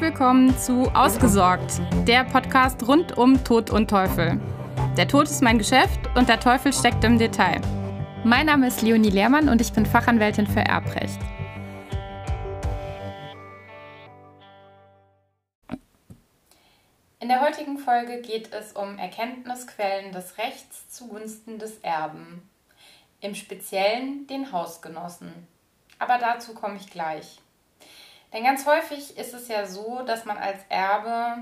Willkommen zu Ausgesorgt, der Podcast rund um Tod und Teufel. Der Tod ist mein Geschäft und der Teufel steckt im Detail. Mein Name ist Leonie Lehrmann und ich bin Fachanwältin für Erbrecht. In der heutigen Folge geht es um Erkenntnisquellen des Rechts zugunsten des Erben, im Speziellen den Hausgenossen. Aber dazu komme ich gleich. Denn ganz häufig ist es ja so, dass man als Erbe,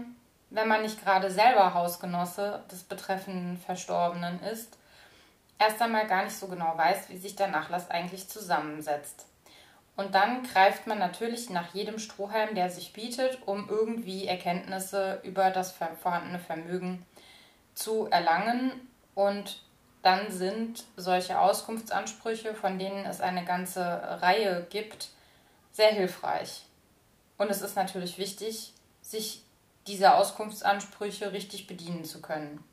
wenn man nicht gerade selber Hausgenosse des betreffenden Verstorbenen ist, erst einmal gar nicht so genau weiß, wie sich der Nachlass eigentlich zusammensetzt. Und dann greift man natürlich nach jedem Strohhalm, der sich bietet, um irgendwie Erkenntnisse über das vorhandene Vermögen zu erlangen. Und dann sind solche Auskunftsansprüche, von denen es eine ganze Reihe gibt, sehr hilfreich. Und es ist natürlich wichtig, sich dieser Auskunftsansprüche richtig bedienen zu können.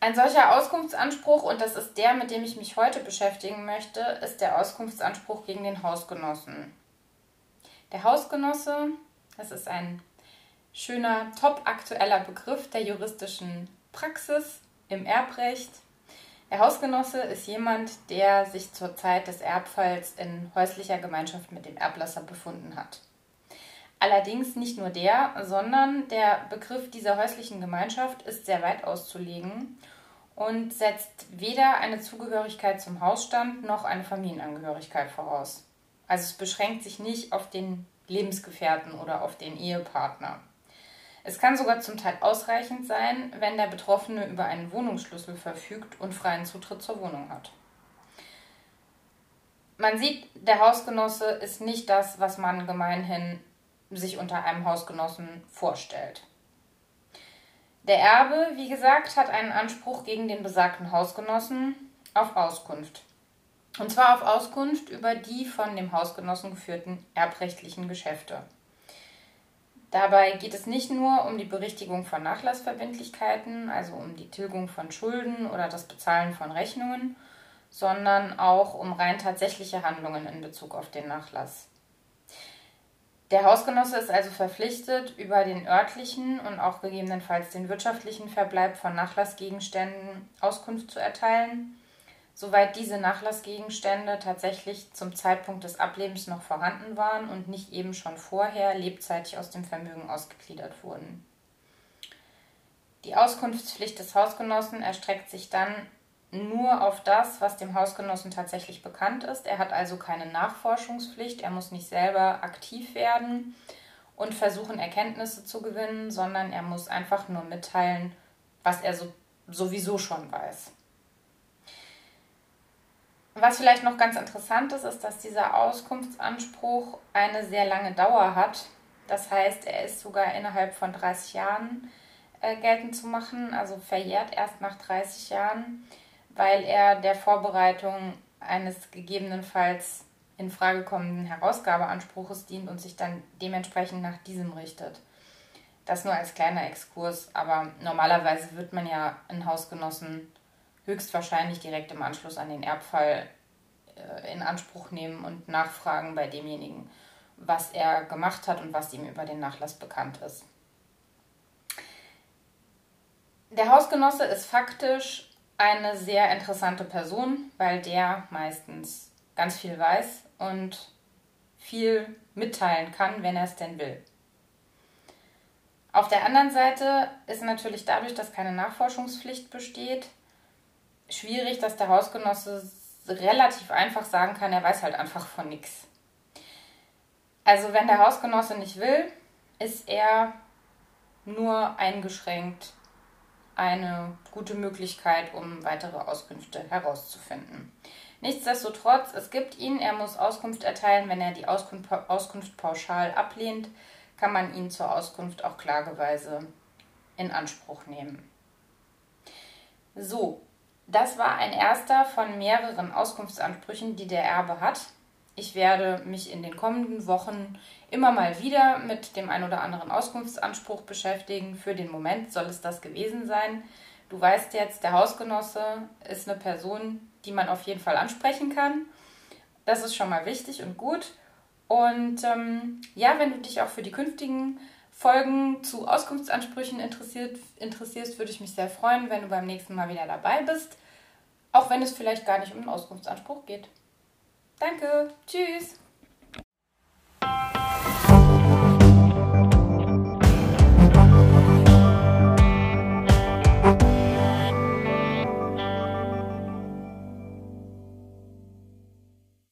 Ein solcher Auskunftsanspruch, und das ist der, mit dem ich mich heute beschäftigen möchte, ist der Auskunftsanspruch gegen den Hausgenossen. Der Hausgenosse, das ist ein schöner, top aktueller Begriff der juristischen Praxis im Erbrecht. Der Hausgenosse ist jemand, der sich zur Zeit des Erbfalls in häuslicher Gemeinschaft mit dem Erblasser befunden hat. Allerdings nicht nur der, sondern der Begriff dieser häuslichen Gemeinschaft ist sehr weit auszulegen und setzt weder eine Zugehörigkeit zum Hausstand noch eine Familienangehörigkeit voraus. Also es beschränkt sich nicht auf den Lebensgefährten oder auf den Ehepartner. Es kann sogar zum Teil ausreichend sein, wenn der Betroffene über einen Wohnungsschlüssel verfügt und freien Zutritt zur Wohnung hat. Man sieht, der Hausgenosse ist nicht das, was man gemeinhin sich unter einem Hausgenossen vorstellt. Der Erbe, wie gesagt, hat einen Anspruch gegen den besagten Hausgenossen auf Auskunft. Und zwar auf Auskunft über die von dem Hausgenossen geführten erbrechtlichen Geschäfte. Dabei geht es nicht nur um die Berichtigung von Nachlassverbindlichkeiten, also um die Tilgung von Schulden oder das Bezahlen von Rechnungen, sondern auch um rein tatsächliche Handlungen in Bezug auf den Nachlass. Der Hausgenosse ist also verpflichtet, über den örtlichen und auch gegebenenfalls den wirtschaftlichen Verbleib von Nachlassgegenständen Auskunft zu erteilen soweit diese Nachlassgegenstände tatsächlich zum Zeitpunkt des Ablebens noch vorhanden waren und nicht eben schon vorher lebzeitig aus dem Vermögen ausgegliedert wurden. Die Auskunftspflicht des Hausgenossen erstreckt sich dann nur auf das, was dem Hausgenossen tatsächlich bekannt ist. Er hat also keine Nachforschungspflicht, er muss nicht selber aktiv werden und versuchen, Erkenntnisse zu gewinnen, sondern er muss einfach nur mitteilen, was er so, sowieso schon weiß. Was vielleicht noch ganz interessant ist, ist, dass dieser Auskunftsanspruch eine sehr lange Dauer hat. Das heißt, er ist sogar innerhalb von 30 Jahren äh, geltend zu machen, also verjährt erst nach 30 Jahren, weil er der Vorbereitung eines gegebenenfalls in Frage kommenden Herausgabeanspruches dient und sich dann dementsprechend nach diesem richtet. Das nur als kleiner Exkurs, aber normalerweise wird man ja in Hausgenossen höchstwahrscheinlich direkt im Anschluss an den Erbfall äh, in Anspruch nehmen und nachfragen bei demjenigen, was er gemacht hat und was ihm über den Nachlass bekannt ist. Der Hausgenosse ist faktisch eine sehr interessante Person, weil der meistens ganz viel weiß und viel mitteilen kann, wenn er es denn will. Auf der anderen Seite ist natürlich dadurch, dass keine Nachforschungspflicht besteht, schwierig, dass der Hausgenosse relativ einfach sagen kann, er weiß halt einfach von nichts. Also wenn der Hausgenosse nicht will, ist er nur eingeschränkt eine gute Möglichkeit, um weitere Auskünfte herauszufinden. Nichtsdestotrotz, es gibt ihn, er muss Auskunft erteilen. Wenn er die Auskunft, Auskunft pauschal ablehnt, kann man ihn zur Auskunft auch klageweise in Anspruch nehmen. So, das war ein erster von mehreren Auskunftsansprüchen, die der Erbe hat. Ich werde mich in den kommenden Wochen immer mal wieder mit dem ein oder anderen Auskunftsanspruch beschäftigen. Für den Moment soll es das gewesen sein. Du weißt jetzt, der Hausgenosse ist eine Person, die man auf jeden Fall ansprechen kann. Das ist schon mal wichtig und gut. Und ähm, ja, wenn du dich auch für die künftigen Folgen zu Auskunftsansprüchen interessiert, interessierst, würde ich mich sehr freuen, wenn du beim nächsten Mal wieder dabei bist. Auch wenn es vielleicht gar nicht um einen Auskunftsanspruch geht. Danke. Tschüss.